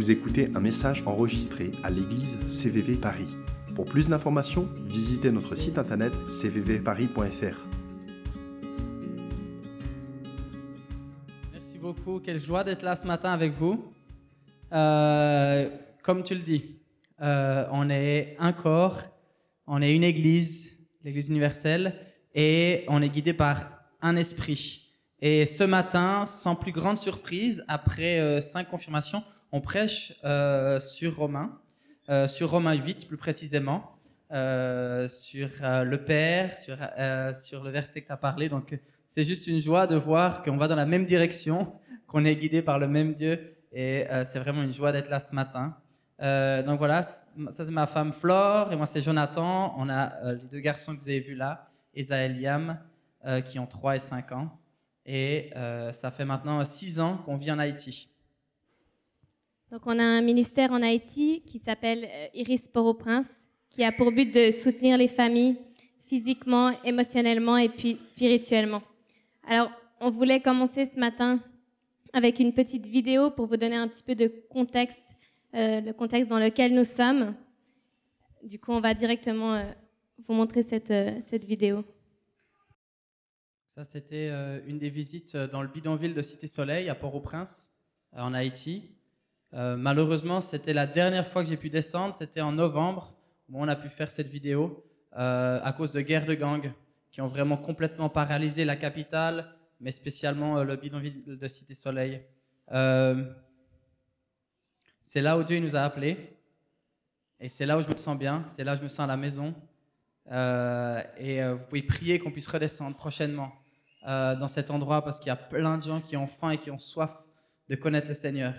Vous écoutez un message enregistré à l'église CVV Paris. Pour plus d'informations, visitez notre site internet cvvparis.fr. Merci beaucoup. Quelle joie d'être là ce matin avec vous. Euh, comme tu le dis, euh, on est un corps, on est une église, l'église universelle, et on est guidé par un esprit. Et ce matin, sans plus grande surprise, après euh, cinq confirmations, on prêche euh, sur Romains, euh, sur Romains 8 plus précisément, euh, sur le Père, sur, sur le verset que tu as parlé. Donc c'est juste une joie de voir qu'on va dans la même direction, qu'on est guidé par le même Dieu. Et c'est vraiment une joie d'être là ce matin. donc voilà, ça c'est ma femme Flore et moi c'est Jonathan. On a les deux garçons que vous avez vus là, Esa et Liam, qui ont 3 et 5 ans. Et ça fait maintenant 6 ans qu'on vit en Haïti. Donc, on a un ministère en Haïti qui s'appelle euh, Iris Port-au-Prince, qui a pour but de soutenir les familles physiquement, émotionnellement et puis spirituellement. Alors, on voulait commencer ce matin avec une petite vidéo pour vous donner un petit peu de contexte, euh, le contexte dans lequel nous sommes. Du coup, on va directement euh, vous montrer cette, cette vidéo. Ça, c'était une des visites dans le bidonville de Cité Soleil à Port-au-Prince, en Haïti. Euh, malheureusement, c'était la dernière fois que j'ai pu descendre, c'était en novembre où on a pu faire cette vidéo euh, à cause de guerres de gangs qui ont vraiment complètement paralysé la capitale, mais spécialement euh, le bidonville de Cité Soleil. c'est là où Dieu nous a appelés et c'est là où je me sens bien, c'est là où je me sens à la maison. et vous pouvez prier qu'on puisse redescendre prochainement dans cet endroit parce qu'il y a plein de gens qui ont faim et qui ont soif de connaître le Seigneur.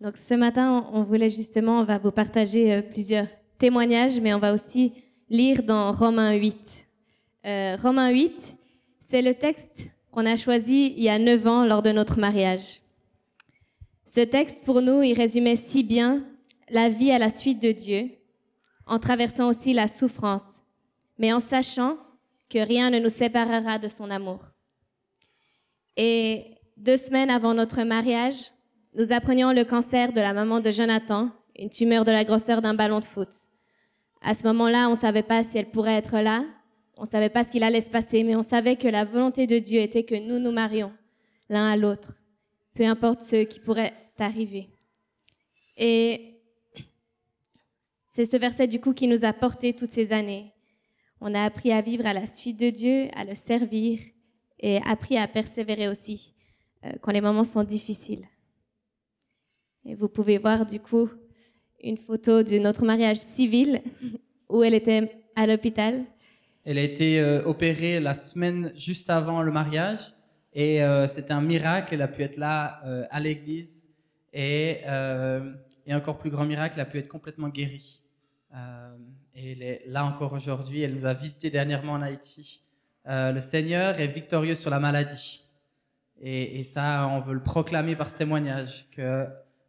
Donc ce matin, on voulait justement, on va vous partager euh, plusieurs témoignages, mais on va aussi lire dans Romains 8. Euh, Romains 8, c'est le texte qu'on a choisi il y a neuf ans lors de notre mariage. Ce texte, pour nous, il résumait si bien la vie à la suite de Dieu, en traversant aussi la souffrance, mais en sachant que rien ne nous séparera de son amour. Et deux semaines avant notre mariage, nous apprenions le cancer de la maman de Jonathan, une tumeur de la grosseur d'un ballon de foot. À ce moment-là, on ne savait pas si elle pourrait être là, on ne savait pas ce qu'il allait se passer, mais on savait que la volonté de Dieu était que nous nous marions l'un à l'autre, peu importe ce qui pourrait arriver. Et c'est ce verset du coup qui nous a porté toutes ces années. On a appris à vivre à la suite de Dieu, à le servir et appris à persévérer aussi euh, quand les moments sont difficiles. Et vous pouvez voir du coup une photo de notre mariage civil où elle était à l'hôpital. Elle a été euh, opérée la semaine juste avant le mariage et euh, c'était un miracle. Elle a pu être là euh, à l'église et, et, encore plus grand miracle, elle a pu être complètement guérie. et elle est là encore aujourd'hui. Elle nous a visité dernièrement en Haïti. le Seigneur est victorieux sur la maladie. Et, et, ça, on veut le proclamer par ce témoignage que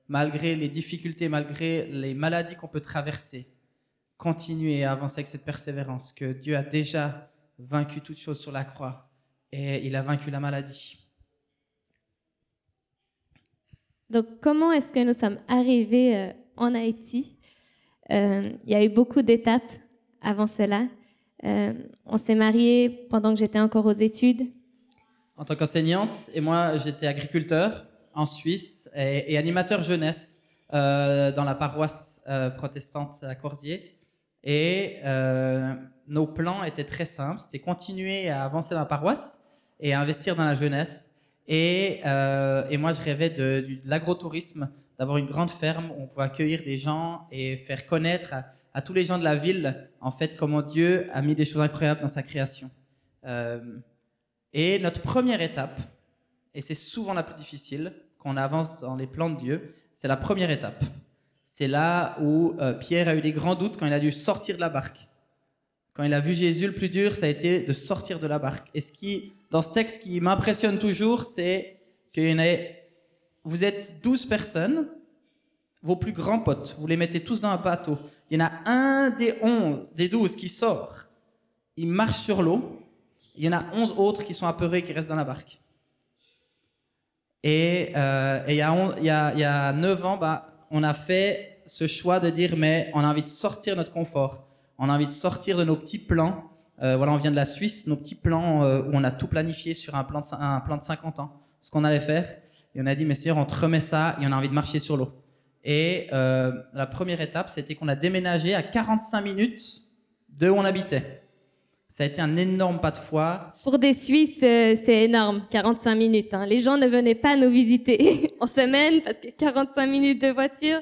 malgré les difficultés, malgré les maladies qu'on peut traverser, continuer à avancer avec cette persévérance, que Dieu a déjà vaincu toute chose sur la croix et il a vaincu la maladie. Donc, comment est-ce que nous sommes arrivés euh, en Haïti? Euh, Il y a eu beaucoup d'étapes avant cela. Euh, on s'est mariés pendant que j'étais encore aux études. En tant qu'enseignante, et moi j'étais agriculteur en Suisse et, animateur jeunesse euh, dans la paroisse euh, protestante à Corsier. Et euh, nos plans étaient très simples, c'était continuer à avancer dans la paroisse et à investir dans la jeunesse. Et, moi, je rêvais de, l'agrotourisme, d'avoir une grande ferme où on pouvait accueillir des gens et faire connaître à, tous les gens de la ville, en fait, comment Dieu a mis des choses incroyables dans sa création. et notre première étape, et c'est souvent la plus difficile, qu'on avance dans les plans de Dieu, c'est la première étape. C'est là où euh, Pierre a eu des grands doutes quand il a dû sortir de la barque. Quand il a vu Jésus, le plus dur, ça a été de sortir de la barque. Et ce qui, dans ce texte qui m'impressionne toujours, c'est a, vous êtes 12 personnes, vos plus grands potes, vous les mettez tous dans un bateau. Il y en a un des 11, des 12 qui sort. Il marche sur l'eau Il y en a 11 autres qui sont apeurés, qui restent dans la barque. Et, euh, et il, y a, on- il, y a, il y a 9 ans, bah, on a fait ce choix de dire, mais on a envie de sortir notre confort. On a envie de sortir de nos petits plans. Euh, voilà, on vient de la Suisse, nos petits plans euh, où on a tout planifié sur un plan de, un plan de 50 ans, ce qu'on allait faire. Et on a dit, mais Seigneur, on te remet ça et on a envie de marcher sur l'eau. Et la première étape, c'était qu'on a déménagé à 45 minutes de où on habitait. Ça a été un énorme pas de foi. Pour des Suisses, euh, c'est énorme, 45 minutes. hein. Les gens ne venaient pas nous visiter en semaine parce que 45 minutes de voiture,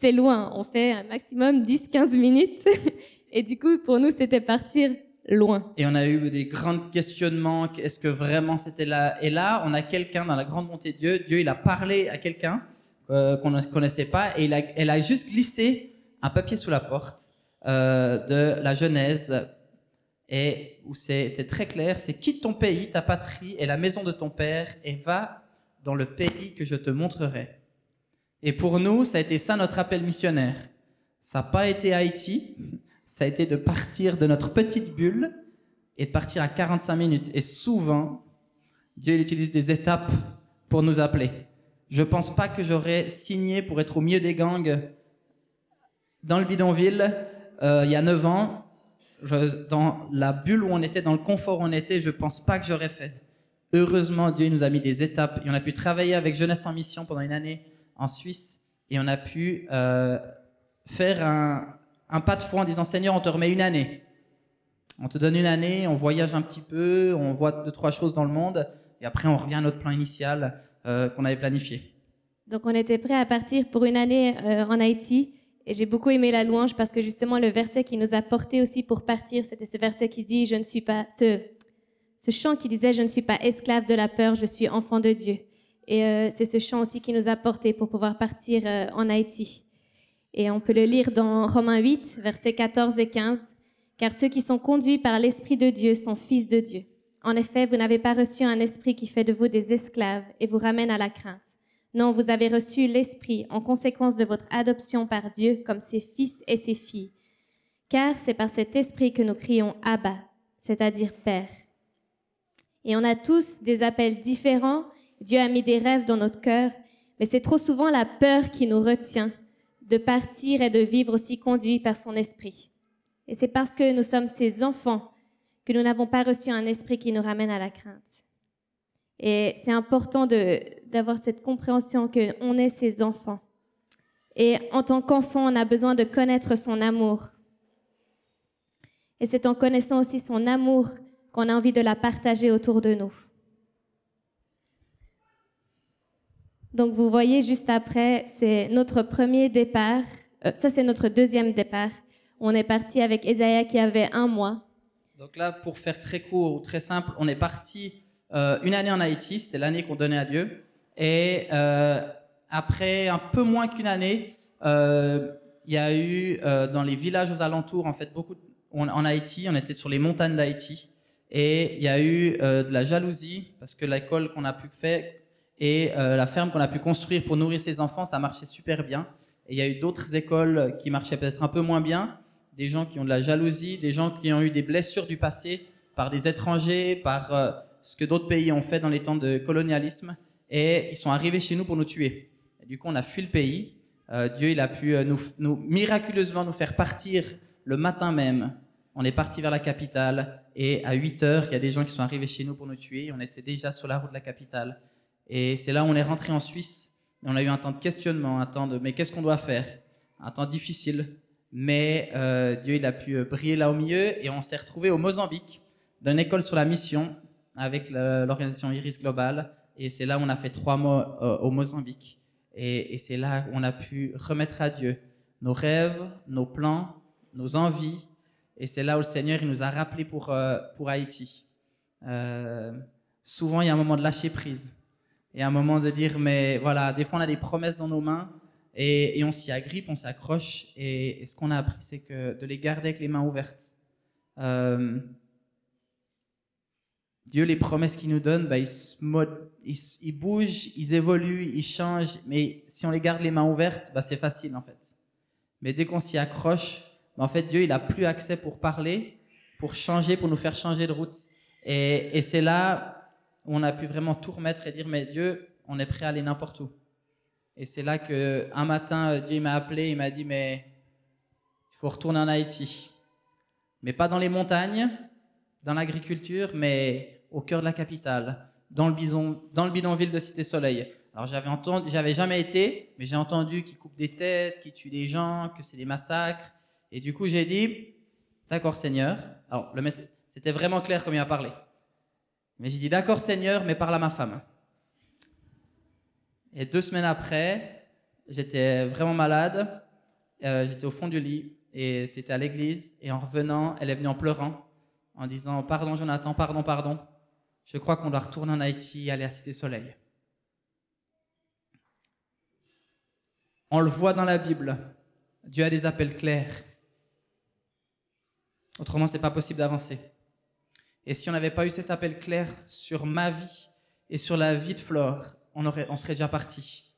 c'est loin. On fait un maximum 10-15 minutes. Et du coup, pour nous, c'était partir loin. Et on a eu des grands questionnements. Est-ce que vraiment c'était là Et là, on a quelqu'un dans la grande bonté de Dieu. Dieu, il a parlé à quelqu'un euh, qu'on ne connaissait pas et il a, elle a juste glissé un papier sous la porte euh, de la Genèse et où c'était très clair, c'est quitte ton pays, ta patrie et la maison de ton père et va dans le pays que je te montrerai. Et pour nous, ça a été ça notre appel missionnaire. Ça n'a pas été Haïti, ça a été de partir de notre petite bulle et de partir à 45 minutes. Et souvent, Dieu il utilise des étapes pour nous appeler. Je ne pense pas que j'aurais signé pour être au milieu des gangs dans le bidonville euh, il y a 9 ans. Dans la bulle où on était, dans le confort où on était, je ne pense pas que j'aurais fait. Heureusement, Dieu nous a mis des étapes et on a pu travailler avec Jeunesse en Mission pendant une année en Suisse et on a pu euh, faire un, un pas de foi en disant Seigneur, on te remet une année. On te donne une année, on voyage un petit peu, on voit deux, trois choses dans le monde et après on revient à notre plan initial euh, qu'on avait planifié. Donc, on était prêt à partir pour une année euh, en Haïti. Et j'ai beaucoup aimé la louange parce que justement, le verset qui nous a porté aussi pour partir, c'était ce verset qui dit Je ne suis pas. Ce, ce chant qui disait Je ne suis pas esclave de la peur, je suis enfant de Dieu. Et euh, c'est ce chant aussi qui nous a porté pour pouvoir partir euh, en Haïti. Et on peut le lire dans Romains 8, versets 14 et 15. Car ceux qui sont conduits par l'Esprit de Dieu sont fils de Dieu. En effet, vous n'avez pas reçu un esprit qui fait de vous des esclaves et vous ramène à la crainte. Non, vous avez reçu l'Esprit en conséquence de votre adoption par Dieu comme ses fils et ses filles. Car c'est par cet Esprit que nous crions Abba, c'est-à-dire Père. Et on a tous des appels différents. Dieu a mis des rêves dans notre cœur, mais c'est trop souvent la peur qui nous retient de partir et de vivre aussi conduit par son Esprit. Et c'est parce que nous sommes ses enfants que nous n'avons pas reçu un esprit qui nous ramène à la crainte. Et c'est important d'avoir cette compréhension qu'on est ses enfants. Et en tant qu'enfant, on a besoin de connaître son amour. Et c'est en connaissant aussi son amour qu'on a envie de la partager autour de nous. Donc vous voyez juste après, c'est notre premier départ. Euh, ça, c'est notre deuxième départ. On est parti avec Esaïa qui avait un mois. Donc là, pour faire très court ou très simple, on est parti euh, une année en Haïti, c'était l'année qu'on donnait à Dieu. Et euh, après un peu moins qu'une année, euh, il y a eu dans les villages aux alentours, en fait, beaucoup en Haïti, on était sur les montagnes d'Haïti, et il y a eu de la jalousie parce que l'école qu'on a pu faire et la ferme qu'on a pu construire pour nourrir ses enfants, ça marchait super bien. Et il y a eu d'autres écoles qui marchaient peut-être un peu moins bien, des gens qui ont de la jalousie, des gens qui ont eu des blessures du passé par des étrangers, par ce que d'autres pays ont fait dans les temps de colonialisme, et ils sont arrivés chez nous pour nous tuer. Du coup, on a fui le pays. Euh, Dieu, il a pu euh, nous, miraculeusement nous faire partir le matin même. On est parti vers la capitale, et à 8 heures, il y a des gens qui sont arrivés chez nous pour nous tuer. On était déjà sur la route de la capitale. Et c'est là où on est rentré en Suisse. Et on a eu un temps de questionnement, un temps de mais qu'est-ce qu'on doit faire? Un temps difficile. Mais euh, Dieu, il a pu briller là au milieu et on s'est retrouvé au Mozambique, dans une école sur la mission avec l'organisation Iris Global. Et c'est là où on a fait trois mois euh, au Mozambique. Et, c'est là où on a pu remettre à Dieu nos rêves, nos plans, nos envies. Et c'est là où le Seigneur il nous a rappelé pour, euh, pour Haïti. Euh, souvent, il y a un moment de lâcher prise. Et un moment de dire, mais voilà, des fois on a des promesses dans nos mains et, et on s'y agrippe, on s'accroche. Et, et ce qu'on a appris, c'est que de les garder avec les mains ouvertes. Euh, Dieu, les promesses qu'il nous donne, bah, ils, bougent, ils évoluent, ils changent. Mais si on les garde les mains ouvertes, bah, c'est facile en fait. Mais dès qu'on s'y accroche, bah, en fait, Dieu, il a plus accès pour parler, pour changer, pour nous faire changer de route. Et, c'est là où on a pu vraiment tout remettre et dire, mais Dieu, on est prêt à aller n'importe où. Et c'est là que un matin, Dieu m'a appelé, il m'a dit, mais il faut retourner en Haïti. Mais pas dans les montagnes, dans l'agriculture, mais au cœur de la capitale, dans le, bidonville de Cité Soleil. Alors j'avais entendu, j'avais jamais été, mais j'ai entendu qu'ils coupent des têtes, qu'ils tuent des gens, que c'est des massacres. Et du coup, j'ai dit, d'accord Seigneur. Alors le c'était vraiment clair comme il a parlé. Mais j'ai dit, d'accord Seigneur, mais parle à ma femme. Et deux semaines après, j'étais vraiment malade. Euh, j'étais au fond du lit et tu étais à l'église. Et en revenant, elle est venue en pleurant, en disant Pardon, Jonathan, pardon, pardon. Je crois qu'on doit retourner en Haïti et aller à Cité Soleil. On le voit dans la Bible. Dieu a des appels clairs. Autrement, ce n'est pas possible d'avancer. Et si on n'avait pas eu cet appel clair sur ma vie et sur la vie de Flore, on, aurait, on serait déjà parti.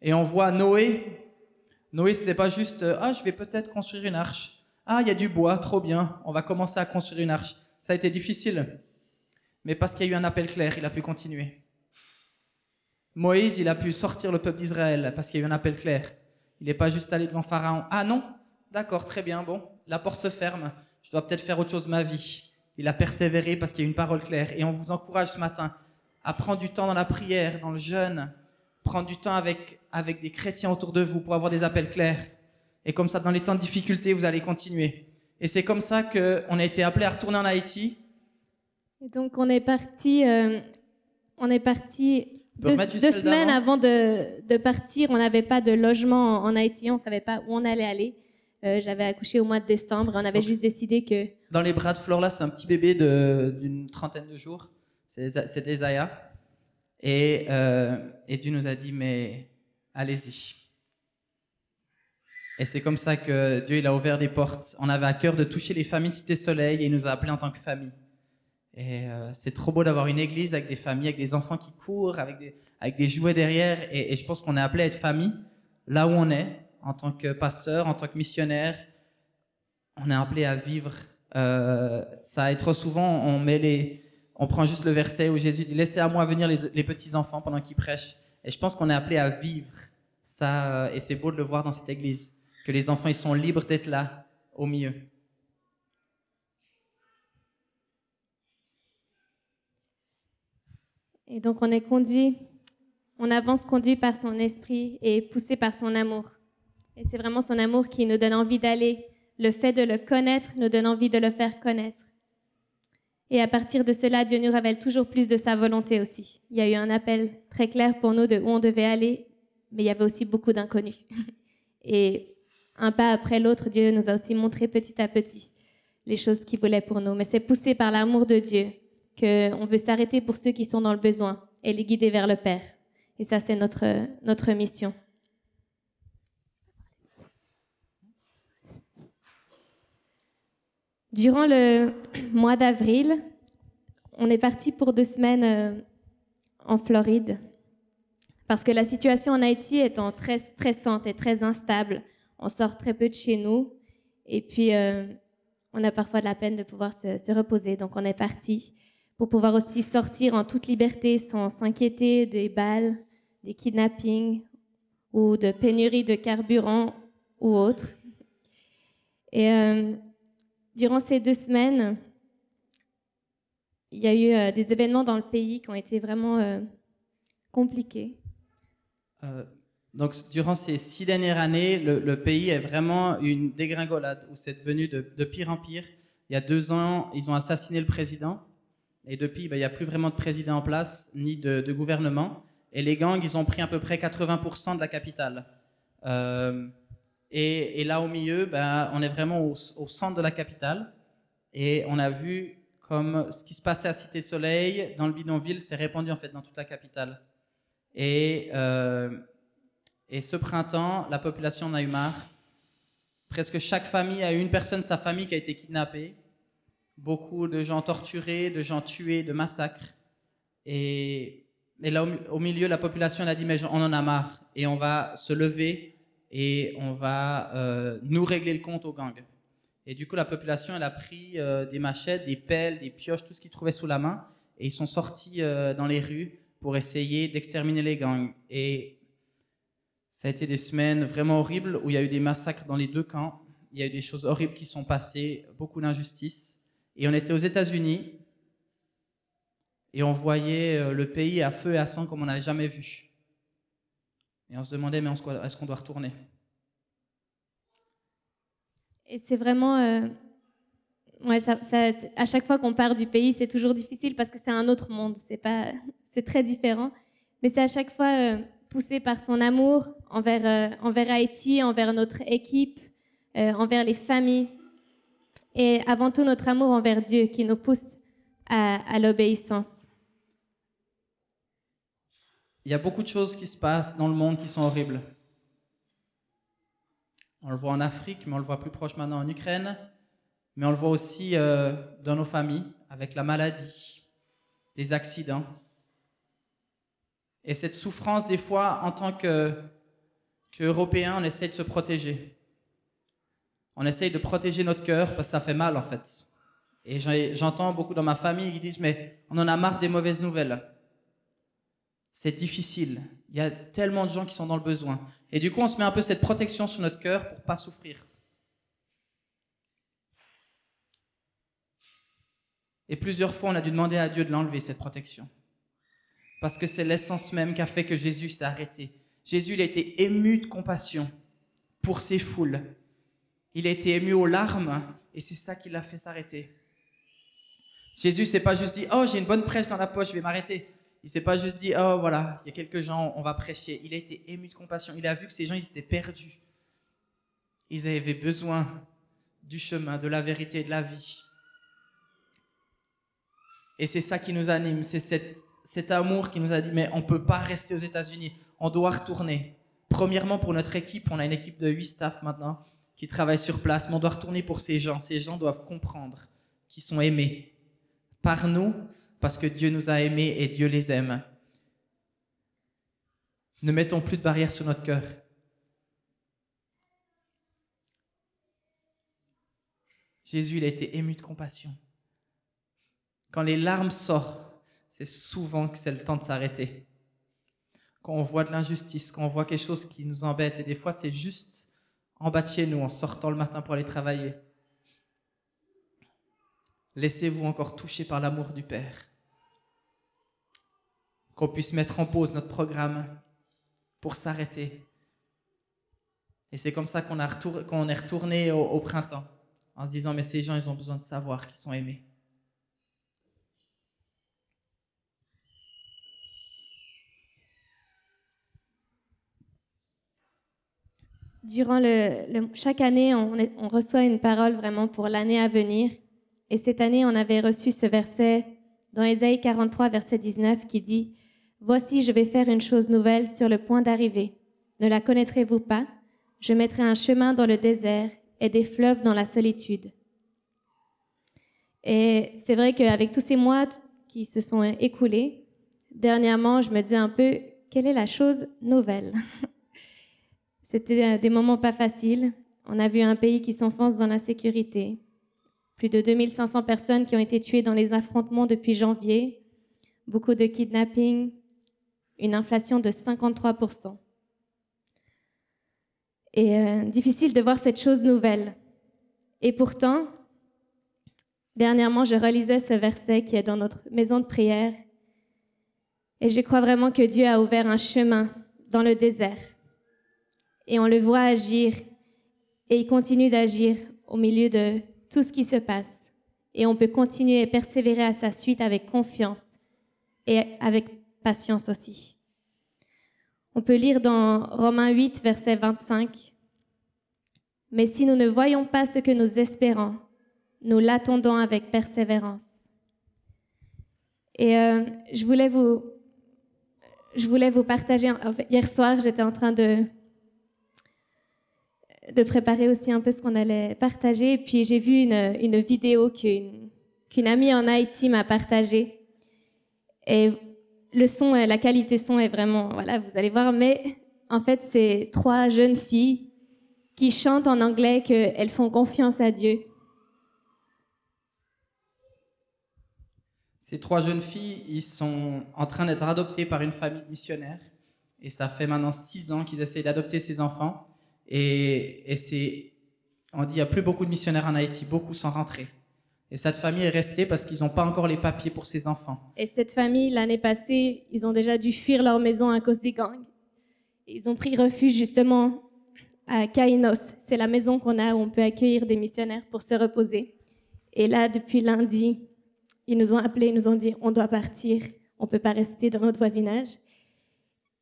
Et on voit Noé. Noé, ce n'est pas juste Ah, je vais peut-être construire une arche. Ah, il y a du bois, trop bien, on va commencer à construire une arche. Ça a été difficile. Mais parce qu'il y a eu un appel clair, il a pu continuer. Moïse, il a pu sortir le peuple d'Israël parce qu'il y a eu un appel clair. Il n'est pas juste allé devant Pharaon. Ah non, d'accord, très bien, bon, la porte se ferme. Je dois peut-être faire autre chose de ma vie. Il a persévéré parce qu'il y a une parole claire. Et on vous encourage ce matin à prendre du temps dans la prière, dans le jeûne, prendre du temps avec, avec des chrétiens autour de vous pour avoir des appels clairs. Et comme ça, dans les temps de difficulté, vous allez continuer. Et c'est comme ça qu'on a été appelé à retourner en Haïti. Et donc on est parti, euh, on est parti deux, semaines avant, de, de, partir. On n'avait pas de logement en, Haïti, on ne savait pas où on allait aller. Euh, j'avais accouché au mois de décembre. On avait juste décidé que. Dans les bras de Flore, là, c'est un petit bébé d'une trentaine de jours. C'est Isaiah. Et, euh, et Dieu nous a dit, mais allez-y. Et c'est comme ça que Dieu il a ouvert des portes. On avait à cœur de toucher les familles de Cité Soleil et il nous a appelés en tant que famille. Et euh, c'est trop beau d'avoir une église avec des familles, avec des enfants qui courent, avec des, avec des jouets derrière. Et, je pense qu'on est appelé à être famille là où on est, en tant que pasteur, en tant que missionnaire. On est appelé à vivre. Euh, ça et trop souvent, on met les, on prend juste le verset où Jésus dit Laissez à moi venir les, petits-enfants pendant qu'ils prêchent. Et je pense qu'on est appelé à vivre ça, euh, et c'est beau de le voir dans cette église, que les enfants, ils sont libres d'être là, au milieu. Et donc on est conduit, on avance conduit par son esprit et poussé par son amour. Et c'est vraiment son amour qui nous donne envie d'aller. Le fait de le connaître nous donne envie de le faire connaître. Et à partir de cela, Dieu nous révèle toujours plus de sa volonté aussi. Il y a eu un appel très clair pour nous de où on devait aller, mais il y avait aussi beaucoup d'inconnus. Et un pas après l'autre, Dieu nous a aussi montré petit à petit les choses qu'il voulait pour nous. Mais c'est poussé par l'amour de Dieu qu'on veut s'arrêter pour ceux qui sont dans le besoin et les guider vers le Père. Et ça, c'est notre, notre mission. Durant le mois d'avril, on est parti pour deux semaines euh, en Floride parce que la situation en Haïti étant très stressante et très instable, on sort très peu de chez nous et puis euh, on a parfois de la peine de pouvoir se, reposer. Donc on est parti pour pouvoir aussi sortir en toute liberté sans s'inquiéter des balles, des kidnappings ou de pénurie de carburant ou autre. Et euh, durant ces deux semaines, il y a eu euh, des événements dans le pays qui ont été vraiment euh, compliqués. Donc, durant ces six dernières années, le, pays est vraiment une dégringolade où c'est devenu de, pire en pire. Il y a deux ans, ils ont assassiné le président. Et depuis, ben, il n'y a plus vraiment de président en place, ni de, gouvernement. Et les gangs, ils ont pris à peu près 80% de la capitale. Et, là au milieu, ben, on est vraiment au, centre de la capitale. Et on a vu comme ce qui se passait à Cité Soleil, dans le bidonville, s'est répandu en fait dans toute la capitale. Et, euh, et ce printemps, la population en a eu marre. Presque chaque famille a eu une personne de sa famille qui a été kidnappée. Beaucoup de gens torturés, de gens tués, de massacres. Et, là, au, milieu, la population a dit, mais on en a marre. Et on va se lever et on va euh, nous régler le compte aux gangs. Et du coup, la population, a pris euh, des machettes, des pelles, des pioches, tout ce qu'ils trouvaient sous la main, et ils sont sortis euh, dans les rues pour essayer d'exterminer les gangs. Et ça a été des semaines vraiment horribles où il y a eu des massacres dans les deux camps. Il y a eu des choses horribles qui sont passées, beaucoup d'injustices. Et on était aux États-Unis et on voyait euh, le pays à feu et à sang comme on n'avait jamais vu. Et on se demandait, mais est-ce qu'on doit retourner? Et c'est vraiment... Euh, ouais, à chaque fois qu'on part du pays, c'est toujours difficile parce que c'est un autre monde. C'est pas, très différent. Mais c'est à chaque fois euh, poussé par son amour envers, envers Haïti, envers notre équipe, envers les familles. Et avant tout, notre amour envers Dieu qui nous pousse à l'obéissance. Il y a beaucoup de choses qui se passent dans le monde qui sont horribles. On le voit en Afrique, mais on le voit plus proche maintenant en Ukraine, mais on le voit aussi euh, dans nos familles, avec la maladie, des accidents. Et cette souffrance, des fois, en tant qu'Européens, on essaye de se protéger. On essaye de protéger notre cœur parce que ça fait mal, en fait. Et j'entends beaucoup dans ma famille qui disent, mais on en a marre des mauvaises nouvelles c'est difficile. Il y a tellement de gens qui sont dans le besoin. Et du coup, on se met un peu cette protection sur notre cœur pour pas souffrir. Et plusieurs fois, on a dû demander à Dieu de l'enlever, cette protection. Parce que c'est l'essence même qui a fait que Jésus s'est arrêté. Jésus, il a été ému de compassion pour ses foules. Il a été ému aux larmes et c'est ça qui l'a fait s'arrêter. Jésus s'est pas juste dit, oh, j'ai une bonne prêche dans la poche, je vais m'arrêter. Il s'est pas juste dit, oh voilà, il y a quelques gens, on va prêcher. Il a été ému de compassion. Il a vu que ces gens, ils étaient perdus. Ils avaient besoin du chemin, de la vérité de la vie. Et c'est ça qui nous anime, c'est cet amour qui nous a dit, mais on ne peut pas rester aux États-Unis, on doit retourner. Premièrement, pour notre équipe, on a une équipe de huit staff maintenant qui travaillent sur place, mais on doit retourner pour ces gens. Ces gens doivent comprendre qu'ils sont aimés par nous, parce que Dieu nous a aimés et Dieu les aime. Ne mettons plus de barrières sur notre cœur. Jésus, il a été ému de compassion. Quand les larmes sortent, c'est souvent que c'est le temps de s'arrêter. Quand on voit de l'injustice, quand on voit quelque chose qui nous embête, et des fois c'est juste en bas de chez nous, en sortant le matin pour aller travailler. Laissez-vous encore toucher par l'amour du Père qu'on puisse mettre en pause notre programme pour s'arrêter. Et c'est comme ça qu'on est retourné au, printemps, en se disant, mais ces gens, ils ont besoin de savoir qu'ils sont aimés. Durant le, chaque année, on, on, reçoit une parole vraiment pour l'année à venir. Et cette année, on avait reçu ce verset dans Ésaïe 43, verset 19, qui dit Voici, je vais faire une chose nouvelle sur le point d'arriver. Ne la connaîtrez-vous pas? Je mettrai un chemin dans le désert et des fleuves dans la solitude. Et c'est vrai qu'avec tous ces mois qui se sont écoulés, dernièrement, je me disais un peu, quelle est la chose nouvelle? C'était des moments pas faciles. On a vu un pays qui s'enfonce dans l'insécurité. Plus de 2500 personnes qui ont été tuées dans les affrontements depuis janvier. Beaucoup de kidnappings, une inflation de 53%. Et euh, difficile de voir cette chose nouvelle. Et pourtant, dernièrement, je relisais ce verset qui est dans notre maison de prière. Et je crois vraiment que Dieu a ouvert un chemin dans le désert. Et on le voit agir. Et il continue d'agir au milieu de tout ce qui se passe. Et on peut continuer et persévérer à sa suite avec confiance et avec patience aussi. On peut lire dans Romains 8, verset 25. Mais si nous ne voyons pas ce que nous espérons, nous l'attendons avec persévérance. Et euh, je, voulais vous, je voulais vous partager, hier soir, j'étais en train de, de préparer aussi un peu ce qu'on allait partager. Puis j'ai vu une, une vidéo qu'une amie en Haïti m'a partagée. Et le son, euh, la qualité son est vraiment, voilà, vous allez voir. Mais en fait, c'est trois jeunes filles qui chantent en anglais qu'elles font confiance à Dieu. Ces trois jeunes filles, ils sont en train d'être adoptées par une famille de missionnaires. Et ça fait maintenant six ans qu'ils essayent d'adopter ces enfants. Et, on dit, il n'y a plus beaucoup de missionnaires en Haïti, beaucoup sont rentrés. Et cette famille est restée parce qu'ils n'ont pas encore les papiers pour ces enfants. Et cette famille, l'année passée, ils ont déjà dû fuir leur maison à cause des gangs. Ils ont pris refuge justement à Kainos. C'est la maison qu'on a où on peut accueillir des missionnaires pour se reposer. Et là, depuis lundi, ils nous ont appelés, ils nous ont dit on doit partir, on ne peut pas rester dans notre voisinage.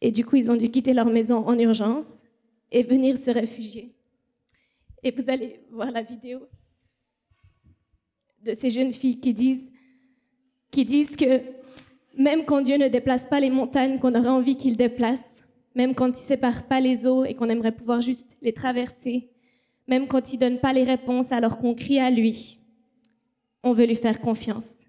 Et du coup, ils ont dû quitter leur maison en urgence et venir se réfugier. Et vous allez voir la vidéo de ces jeunes filles qui disent, qui disent que même quand Dieu ne déplace pas les montagnes qu'on aurait envie qu'il déplace, même quand il sépare pas les eaux et qu'on aimerait pouvoir juste les traverser, même quand il donne pas les réponses alors qu'on crie à lui, on veut lui faire confiance.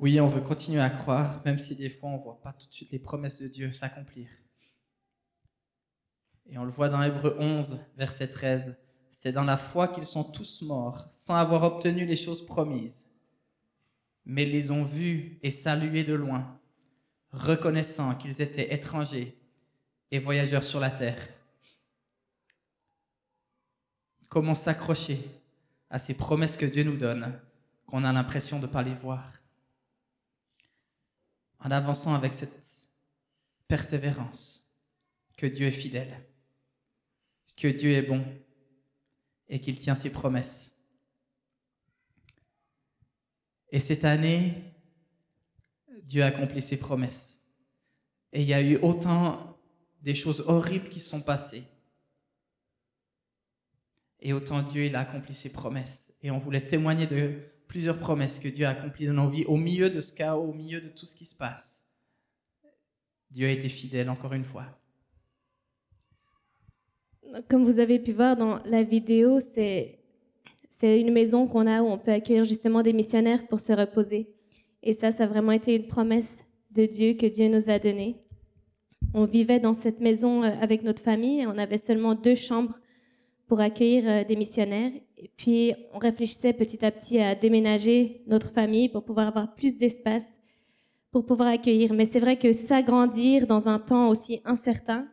Oui, on veut continuer à croire, même si des fois on ne voit pas tout de suite les promesses de Dieu s'accomplir. Et on le voit dans Hébreu 11, verset 13. C'est dans la foi qu'ils sont tous morts, sans avoir obtenu les choses promises, mais les ont vus et salués de loin, reconnaissant qu'ils étaient étrangers et voyageurs sur la terre. Comment s'accrocher à ces promesses que Dieu nous donne, qu'on a l'impression de ne pas les voir? En avançant avec cette persévérance que Dieu est fidèle, que Dieu est bon et qu'il tient ses promesses. Et cette année, Dieu a accompli ses promesses. Et il y a eu autant des choses horribles qui sont passées. Et autant Dieu, il a accompli ses promesses. Et on voulait témoigner de plusieurs promesses que Dieu a accomplies dans nos vies au milieu de ce chaos, au milieu de tout ce qui se passe. Dieu a été fidèle encore une fois. Comme vous avez pu voir dans la vidéo, c'est une maison qu'on a où on peut accueillir justement des missionnaires pour se reposer. Et ça, ça a vraiment été une promesse de Dieu que Dieu nous a donnée. On vivait dans cette maison euh, avec notre famille. On avait seulement deux chambres pour accueillir euh, des missionnaires. Et puis, on réfléchissait petit à petit à déménager notre famille pour pouvoir avoir plus d'espace, pour pouvoir accueillir. Mais c'est vrai que s'agrandir dans un temps aussi incertain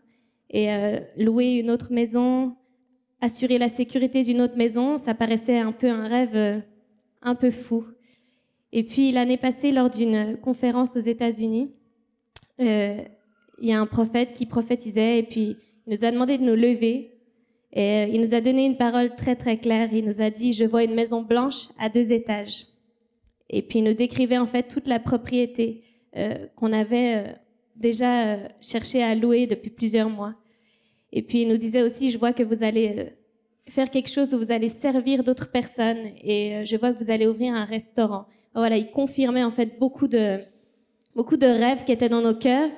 et euh, louer une autre maison, assurer la sécurité d'une autre maison, ça paraissait un peu un rêve euh, un peu fou. Et puis, l'année passée, lors d'une conférence aux États-Unis, il y a un prophète qui prophétisait et puis il nous a demandé de nous lever et euh, il nous a donné une parole très très claire. Il nous a dit, je vois une maison blanche à deux étages. Et puis il nous décrivait en fait toute la propriété euh, qu'on avait euh, déjà cherché à louer depuis plusieurs mois. Et puis il nous disait aussi, je vois que vous allez faire quelque chose où vous allez servir d'autres personnes et je vois que vous allez ouvrir un restaurant. Voilà, il confirmait en fait beaucoup de, beaucoup de rêves qui étaient dans nos cœurs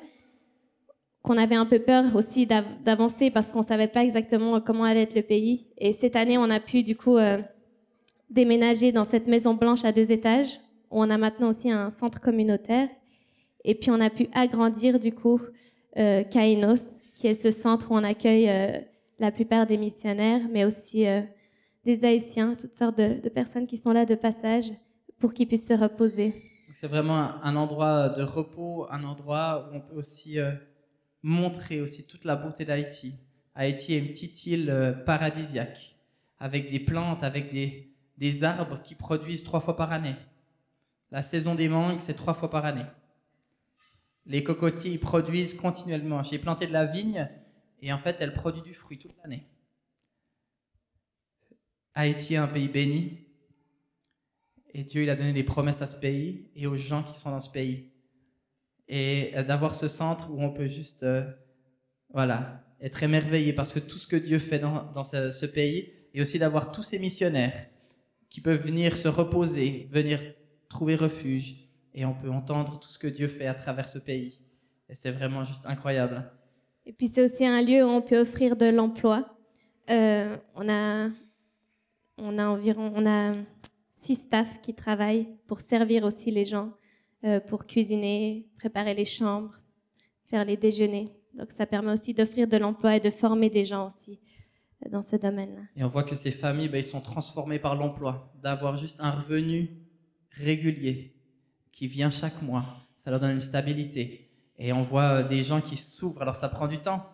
qu'on avait un peu peur aussi d'avancer parce qu'on ne savait pas exactement comment allait être le pays. Et cette année, on a pu du coup euh, déménager dans cette maison blanche à deux étages où on a maintenant aussi un centre communautaire. Et puis on a pu agrandir du coup euh, Kainos, qui est ce centre où on accueille euh, la plupart des missionnaires, mais aussi des Haïtiens, toutes sortes de, personnes qui sont là de passage pour qu'ils puissent se reposer. C'est vraiment un endroit de repos, un endroit où on peut aussi montrer aussi toute la beauté d'Haïti. Haïti est une petite île euh, paradisiaque, avec des plantes, avec des, des arbres qui produisent trois fois par année. La saison des mangues, c'est trois fois par année. Les cocotiers, ils produisent continuellement. J'ai planté de la vigne et en fait, elle produit du fruit toute l'année. Haïti est un pays béni. Et Dieu, il a donné des promesses à ce pays et aux gens qui sont dans ce pays. Et euh, d'avoir ce centre où on peut juste, euh, voilà, être émerveillé parce que tout ce que Dieu fait dans, ce, pays, et aussi d'avoir tous ces missionnaires qui peuvent venir se reposer, venir trouver refuge, et on peut entendre tout ce que Dieu fait à travers ce pays. Et c'est vraiment juste incroyable. Et puis c'est aussi un lieu où on peut offrir de l'emploi. Euh, on a, on a environ, on a six staffs qui travaillent pour servir aussi les gens, pour cuisiner, préparer les chambres, faire les déjeuners. Donc ça permet aussi d'offrir de l'emploi et de former des gens aussi euh, dans ce domaine-là. Et on voit que ces familles, ben, ils sont transformées par l'emploi, d'avoir juste un revenu régulier qui vient chaque mois. Ça leur donne une stabilité. Et on voit euh, des gens qui s'ouvrent. Alors ça prend du temps,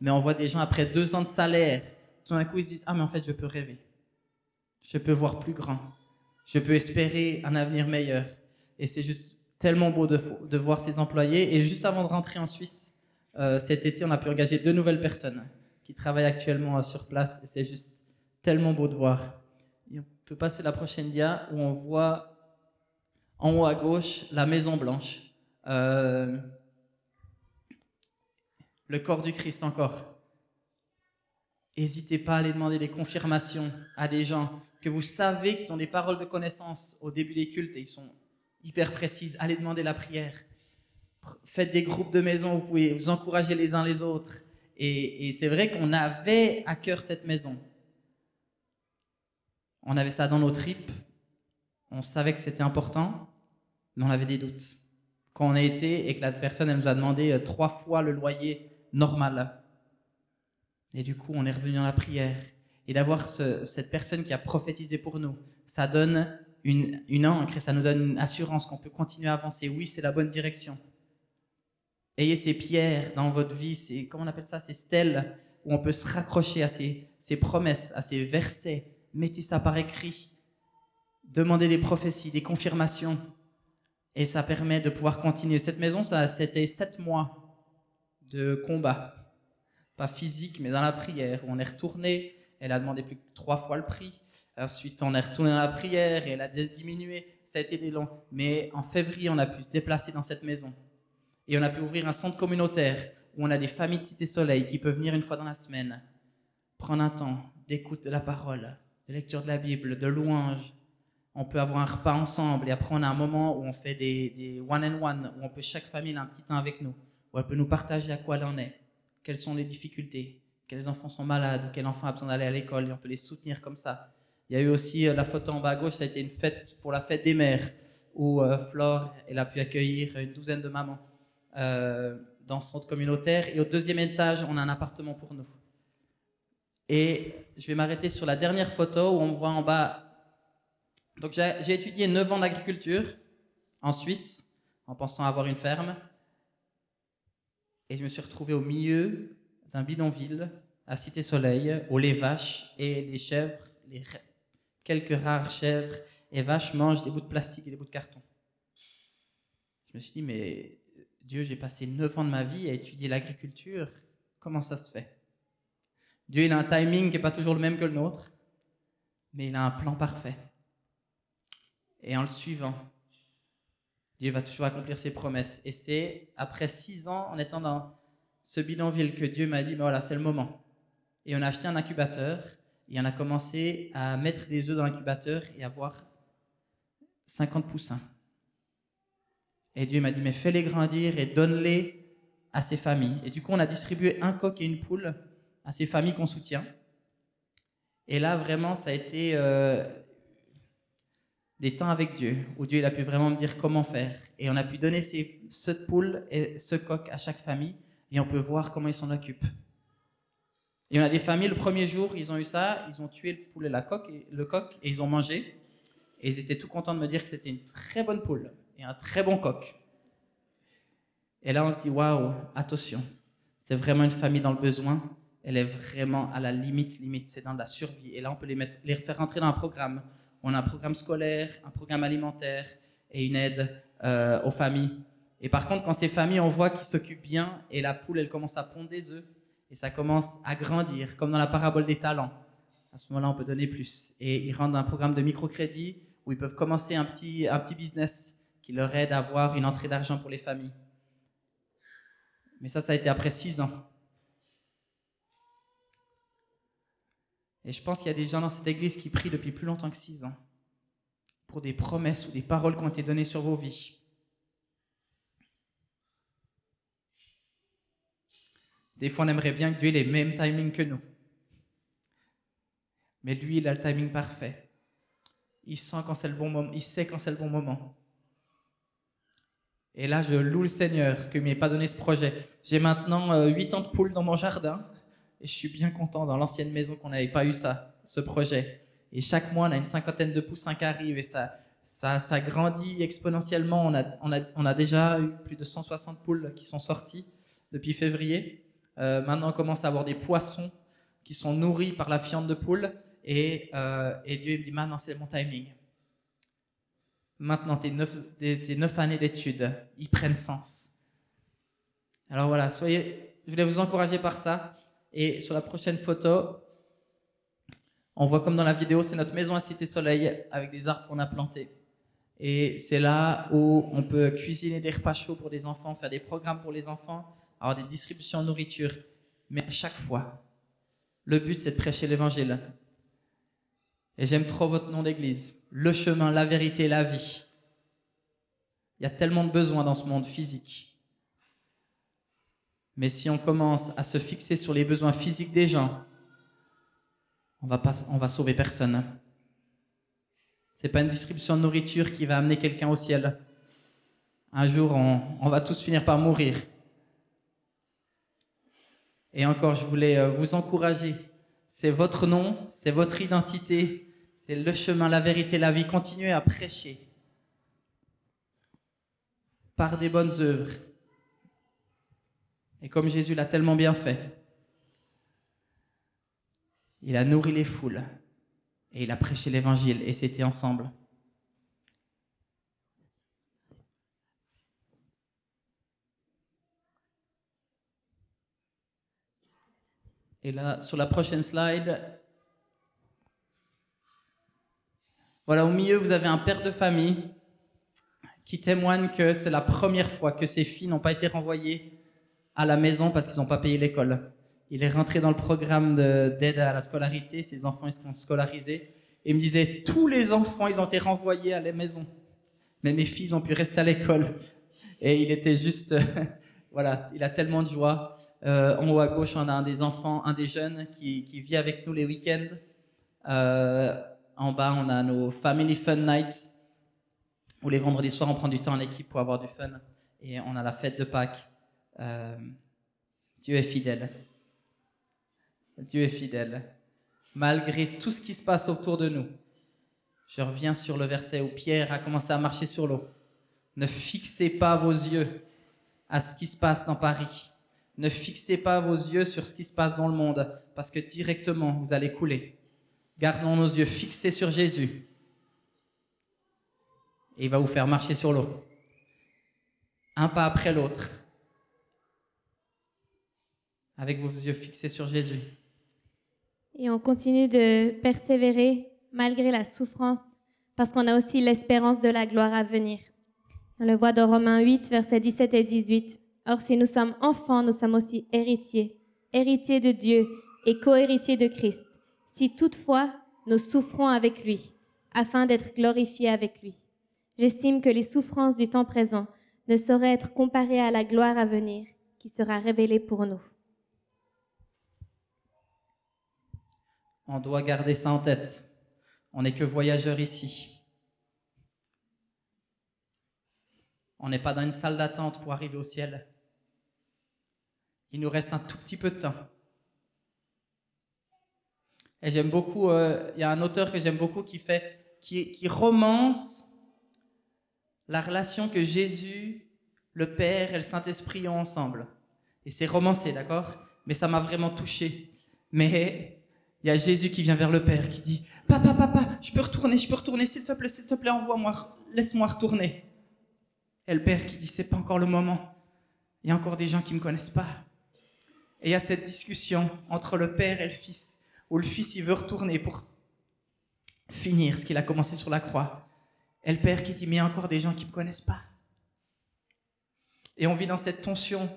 mais on voit des gens après deux ans de salaire, tout d'un coup ils se disent ah mais en fait je peux rêver, je peux voir plus grand, je peux espérer un avenir meilleur. Et c'est juste tellement beau de, voir ces employés. Et juste avant de rentrer en Suisse, euh, cet été, on a pu engager deux nouvelles personnes qui travaillent actuellement euh, sur place et c'est juste tellement beau de voir. on peut passer la prochaine dia où on voit en haut à gauche la Maison Blanche. Euh, le corps du Christ encore. N'hésitez pas à aller demander des confirmations à des gens que vous savez qu'ils ont des paroles de connaissance au début des cultes et ils sont hyper précises. Allez demander la prière faites des groupes de maison, vous pouvez vous encourager les uns les autres. Et, c'est vrai qu'on avait à cœur cette maison. On avait ça dans nos tripes. On savait que c'était important, mais on avait des doutes. Quand on a été et que la personne elle nous a demandé euh, trois fois le loyer normal. Et du coup, on est revenu dans la prière. Et d'avoir cette personne qui a prophétisé pour nous, ça donne une, une encre et ça nous donne une assurance qu'on peut continuer à avancer. Oui, c'est la bonne direction. Ayez ces pierres dans votre vie, c'est comment on appelle ça, ces stèles où on peut se raccrocher à ces, promesses, à ces versets. Mettez ça par écrit. Demandez des prophéties, des confirmations. Et ça permet de pouvoir continuer. Cette maison, ça, c'était sept mois de combat. Pas physique, mais dans la prière. Où on est retourné. Elle a demandé plus que trois fois le prix. Ensuite, on est retourné dans la prière et elle a diminué. Ça a été des longs. Mais en février, on a pu se déplacer dans cette maison. Et on a pu ouvrir un centre communautaire où on a des familles de Cité Soleil qui peuvent venir une fois dans la semaine, prendre un temps d'écoute de la parole, de lecture de la Bible, de louange. On peut avoir un repas ensemble et après on a un moment où on fait des, one and one, où on peut chaque famille a un petit temps avec nous, où elle peut nous partager à quoi elle en est, quelles sont les difficultés, quels enfants sont malades ou quel enfant a besoin d'aller à l'école et on peut les soutenir comme ça. Il y a eu aussi euh, la photo en bas à gauche, ça a été une fête pour la fête des mères où euh, Flore elle a pu accueillir une douzaine de mamans euh, dans ce centre communautaire. Et au deuxième étage, on a un appartement pour nous. Et je vais m'arrêter sur la dernière photo où on voit en bas. Donc j'ai étudié 9 ans d'agriculture en Suisse en pensant avoir une ferme. Et je me suis retrouvé au milieu d'un bidonville à Cité Soleil où les vaches et les chèvres, les quelques rares chèvres et vaches mangent des bouts de plastique et des bouts de carton. Je me suis dit, mais Dieu, j'ai passé neuf ans de ma vie à étudier l'agriculture. Comment ça se fait? Dieu, il a un timing qui n'est pas toujours le même que le nôtre, mais il a un plan parfait. Et en le suivant, Dieu va toujours accomplir ses promesses. Et c'est après six ans, en étant dans ce bidonville, que Dieu m'a dit, ben voilà, c'est le moment. Et on a acheté un incubateur, et on a commencé à mettre des œufs dans l'incubateur et avoir 50 poussins. Et Dieu m'a dit, mais fais-les grandir et donne-les à ces familles. Et du coup, on a distribué un coq et une poule à ces familles qu'on soutient. Et là, vraiment, ça a été euh, des temps avec Dieu, où Dieu a pu vraiment me dire comment faire. Et on a pu donner ces, cette poule et ce coq à chaque famille, et on peut voir comment ils s'en occupent. Et on a des familles, le premier jour, ils ont eu ça, ils ont tué le poulet, la coque et, le coq, et ils ont mangé. Et ils étaient tout contents de me dire que c'était une très bonne poule et un très bon coq. Et là, on se dit, waouh, attention, c'est vraiment une famille dans le besoin. Elle est vraiment à la limite, limite, c'est dans la survie. Et là, on peut les, mettre, les faire rentrer dans un programme On a un programme scolaire, un programme alimentaire et une aide euh, aux familles. Et par contre, quand ces familles, on voit qu'ils s'occupent bien et la poule, elle commence à pondre des œufs et ça commence à grandir, comme dans la parabole des talents. À ce moment-là, on peut donner plus. Et ils rentrent dans un programme de microcrédit où ils peuvent commencer un petit, un petit business qui leur aide à avoir une entrée d'argent pour les familles. Mais ça, ça a été après six ans. Et je pense qu'il y a des gens dans cette église qui prient depuis plus longtemps que six ans pour des promesses ou des paroles qui ont été données sur vos vies. Des fois, on aimerait bien que Dieu ait les mêmes timings que nous. Mais lui, il a le timing parfait. Il sent quand c'est le bon moment, il sait quand c'est le bon moment. Et là, je loue le Seigneur que m'ait pas donné ce projet. J'ai maintenant 8 euh, ans de poules dans mon jardin et je suis bien content dans l'ancienne maison qu'on n'avait pas eu ça, ce projet. Et chaque mois, on a une cinquantaine de poussins qui arrivent et ça, ça, ça grandit exponentiellement. On a, on, a, on a déjà eu plus de 160 poules qui sont sorties depuis février. Euh, maintenant, on commence à avoir des poissons qui sont nourris par la fiente de poule. Et, euh, Dieu me dit maintenant, c'est mon timing. Maintenant, tes neuf, tes neuf années d'études, ils prennent sens. Alors voilà, soyez, je voulais vous encourager par ça. Et sur la prochaine photo, on voit comme dans la vidéo, c'est notre maison à Cité Soleil avec des arbres qu'on a plantés. Et c'est là où on peut cuisiner des repas chauds pour des enfants, faire des programmes pour les enfants, avoir des distributions de nourriture. Mais à chaque fois, le but c'est de prêcher l'évangile. Et j'aime trop votre nom d'église. Le chemin, la vérité, la vie. Il y a tellement de besoins dans ce monde physique. Mais si on commence à se fixer sur les besoins physiques des gens, on va pas, va sauver personne. C'est pas une distribution de nourriture qui va amener quelqu'un au ciel. Un jour, on va tous finir par mourir. Et encore, je voulais euh, vous encourager. C'est votre nom, c'est votre identité, c'est le chemin, la vérité, la vie. Continuez à prêcher par des bonnes œuvres et comme Jésus l'a tellement bien fait, il a nourri les foules et il a prêché l'évangile et c'était ensemble. Et là, sur la prochaine slide, voilà, au milieu, vous avez un père de famille qui témoigne que c'est la première fois que ses filles n'ont pas été renvoyées à la maison parce qu'ils n'ont pas payé l'école. Il est rentré dans le programme d'aide à la scolarité, ses enfants ils sont scolarisés. Et il me disait, tous les enfants, ils ont été renvoyés à la maison. Mais mes filles ont pu rester à l'école. Et il était juste, voilà, il a tellement de joie. Euh, en haut à gauche, on a un des enfants, un des jeunes qui, vit avec nous les week-ends. Euh, en bas, on a nos Family Fun Nights, où les vendredis soirs, on prend du temps en équipe pour avoir du fun. Et on a la fête de Pâques euh, Dieu est fidèle. Dieu est fidèle. Malgré tout ce qui se passe autour de nous. Je reviens sur le verset où Pierre a commencé à marcher sur l'eau. Ne fixez pas vos yeux à ce qui se passe dans Paris. Ne fixez pas vos yeux sur ce qui se passe dans le monde, parce que directement, vous allez couler. Gardons nos yeux fixés sur Jésus. Et il va vous faire marcher sur l'eau. Un pas après l'autre avec vos yeux fixés sur Jésus. Et on continue de persévérer malgré la souffrance, parce qu'on a aussi l'espérance de la gloire à venir. On le voit dans Romains 8, versets 17 et 18. Or, si nous sommes enfants, nous sommes aussi héritiers, héritiers de Dieu et co-héritiers de Christ, si toutefois nous souffrons avec lui, afin d'être glorifiés avec lui. J'estime que les souffrances du temps présent ne sauraient être comparées à la gloire à venir qui sera révélée pour nous. On doit garder ça en tête. On n'est que voyageurs ici. On n'est pas dans une salle d'attente pour arriver au ciel. Il nous reste un tout petit peu de temps. Et j'aime beaucoup, euh, il y a un auteur que j'aime beaucoup qui fait, qui, qui romance la relation que Jésus, le Père et le Saint-Esprit ont ensemble. Et c'est romancé, d'accord? Mais ça m'a vraiment touché. Mais Il y a Jésus qui vient vers le Père, qui dit Papa, papa, je peux retourner, je peux retourner, s'il te plaît, s'il te plaît, envoie-moi, laisse-moi retourner. Et le Père qui dit C'est pas encore le moment. Il y a encore des gens qui ne me connaissent pas. Et il y a cette discussion entre le Père et le Fils, où le Fils, il veut retourner pour finir ce qu'il a commencé sur la croix. Et le Père qui dit, mais il y a encore des gens qui ne me connaissent pas. Et on vit dans cette tension.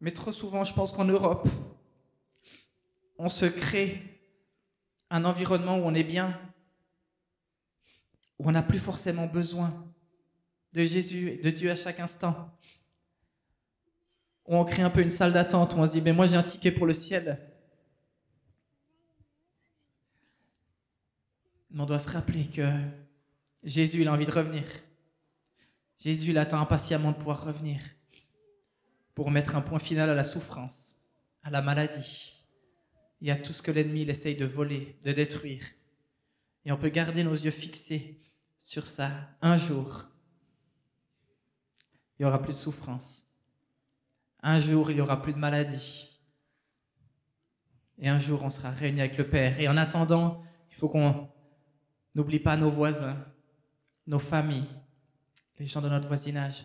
Mais trop souvent, je pense qu'en Europe, on se crée un environnement où on est bien, où on n'a plus forcément besoin de Jésus de Dieu à chaque instant. Où on crée un peu une salle d'attente, où on se dit, mais moi j'ai un ticket pour le ciel. Mais on doit se rappeler que Jésus, il a envie de revenir. Jésus, il attend impatiemment de pouvoir revenir pour mettre un point final à la souffrance, à la maladie et à tout ce que l'ennemi essaye de voler, de détruire. Et on peut garder nos yeux fixés sur ça un jour. Il n'y aura plus de souffrance. Un jour, il n'y aura plus de maladie. Et un jour, on sera réunis avec le Père. Et en attendant, il faut qu'on n'oublie pas nos voisins, nos familles, les gens de notre voisinage.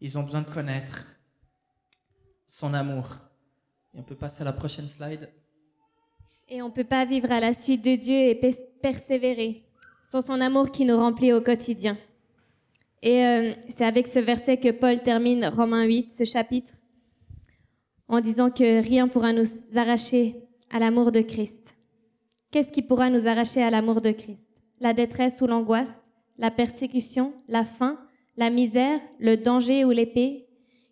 Ils ont besoin de connaître son amour. Et on peut passer à la prochaine slide. Et on ne peut pas vivre à la suite de Dieu et persévérer sans son amour qui nous remplit au quotidien. Et euh, c'est avec ce verset que Paul termine Romains 8, ce chapitre, en disant que rien pourra nous arracher à l'amour de Christ. Qu'est-ce qui pourra nous arracher à l'amour de Christ? La détresse ou l'angoisse, la persécution, la faim, la misère, le danger ou l'épée?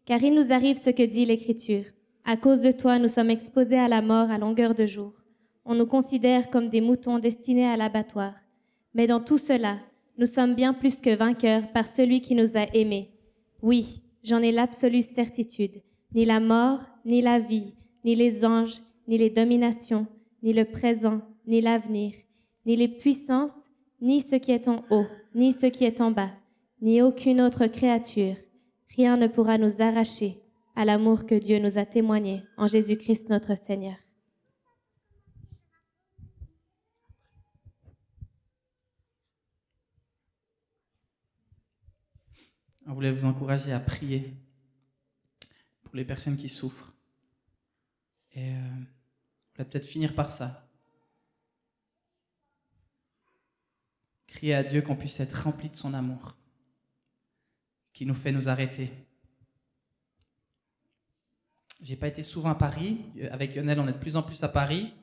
Car il nous arrive ce que dit l'Écriture. À cause de toi, nous sommes exposés à la mort à longueur de jour. On nous considère comme des moutons destinés à l'abattoir. Mais dans tout cela, nous sommes bien plus que vainqueurs par celui qui nous a aimés. Oui, j'en ai l'absolue certitude. Ni la mort, ni la vie, ni les anges, ni les dominations, ni le présent, ni l'avenir, ni les puissances, ni ce qui est en haut, ni ce qui est en bas, ni aucune autre créature. Rien ne pourra nous arracher à l'amour que Dieu nous a témoigné en Jésus-Christ notre Seigneur. On voulait vous encourager à prier pour les personnes qui souffrent. Et euh, on voulait peut-être finir par ça. Crier à Dieu qu'on puisse être rempli de son amour, qui nous fait nous arrêter. J'ai pas été souvent à Paris. Avec Lionel, on est de plus en plus à Paris.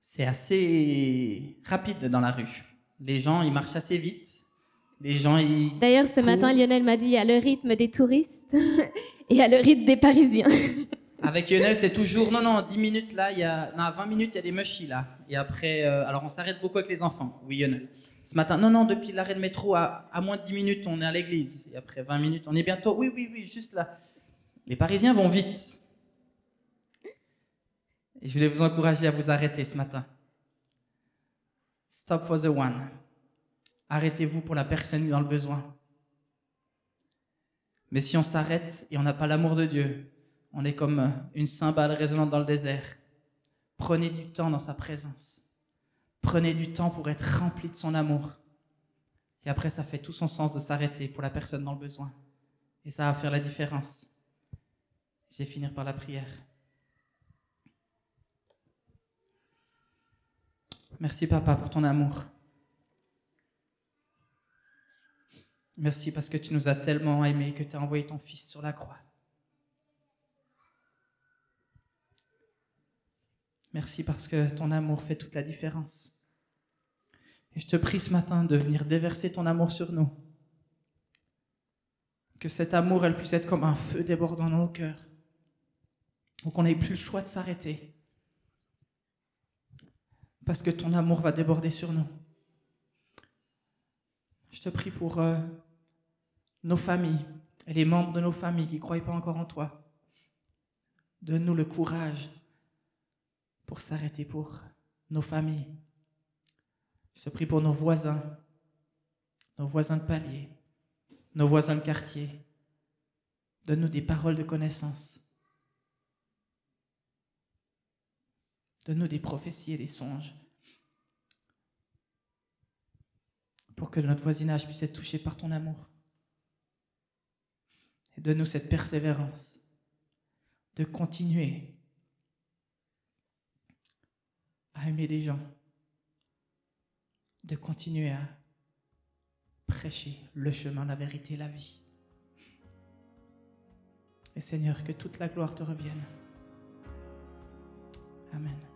C'est assez rapide dans la rue. Les gens, ils marchent assez vite. Les gens, ils. D'ailleurs, ce matin, Lionel m'a dit il y a le rythme des touristes et il y a le rythme des Parisiens. Avec Lionel, c'est toujours non, non, 10 minutes là, il y a. Non, 20 minutes, il y a des mushis là. Et après, euh, alors on s'arrête beaucoup avec les enfants. Oui, Lionel. Ce matin, non, non, depuis l'arrêt de métro, à, à moins de 10 minutes, on est à l'église. Et après 20 minutes, on est bientôt. Oui, oui, oui, juste là. Les Parisiens vont vite. Et je voulais vous encourager à vous arrêter ce matin. Stop for the one. Arrêtez-vous pour la personne dans le besoin. Mais si on s'arrête et on n'a pas l'amour de Dieu, on est comme une cymbale résonnante dans le désert. Prenez du temps dans sa présence. Prenez du temps pour être rempli de son amour. Et après, ça fait tout son sens de s'arrêter pour la personne dans le besoin. Et ça va faire la différence. Je vais finir par la prière. Merci papa pour ton amour. Merci parce que tu nous as tellement aimés que tu as envoyé ton Fils sur la croix. Merci parce que ton amour fait toute la différence. Et je te prie ce matin de venir déverser ton amour sur nous. Que cet amour, elle puisse être comme un feu débordant dans nos cœurs. Ou qu'on n'ait plus le choix de s'arrêter. Parce que ton amour va déborder sur nous. Je te prie pour euh, nos familles et les membres de nos familles qui ne croient pas encore en toi. Donne-nous le courage pour s'arrêter pour nos familles. Je te prie pour nos voisins, nos voisins de palier, nos voisins de quartier, Donne-nous des paroles de connaissance. Donne-nous des prophéties et des songes pour que notre voisinage puisse être touché par ton amour. Donne-nous cette persévérance de continuer à aimer des gens, de continuer à prêcher le chemin, la vérité, la vie. Et Seigneur, que toute la gloire te revienne. Amen.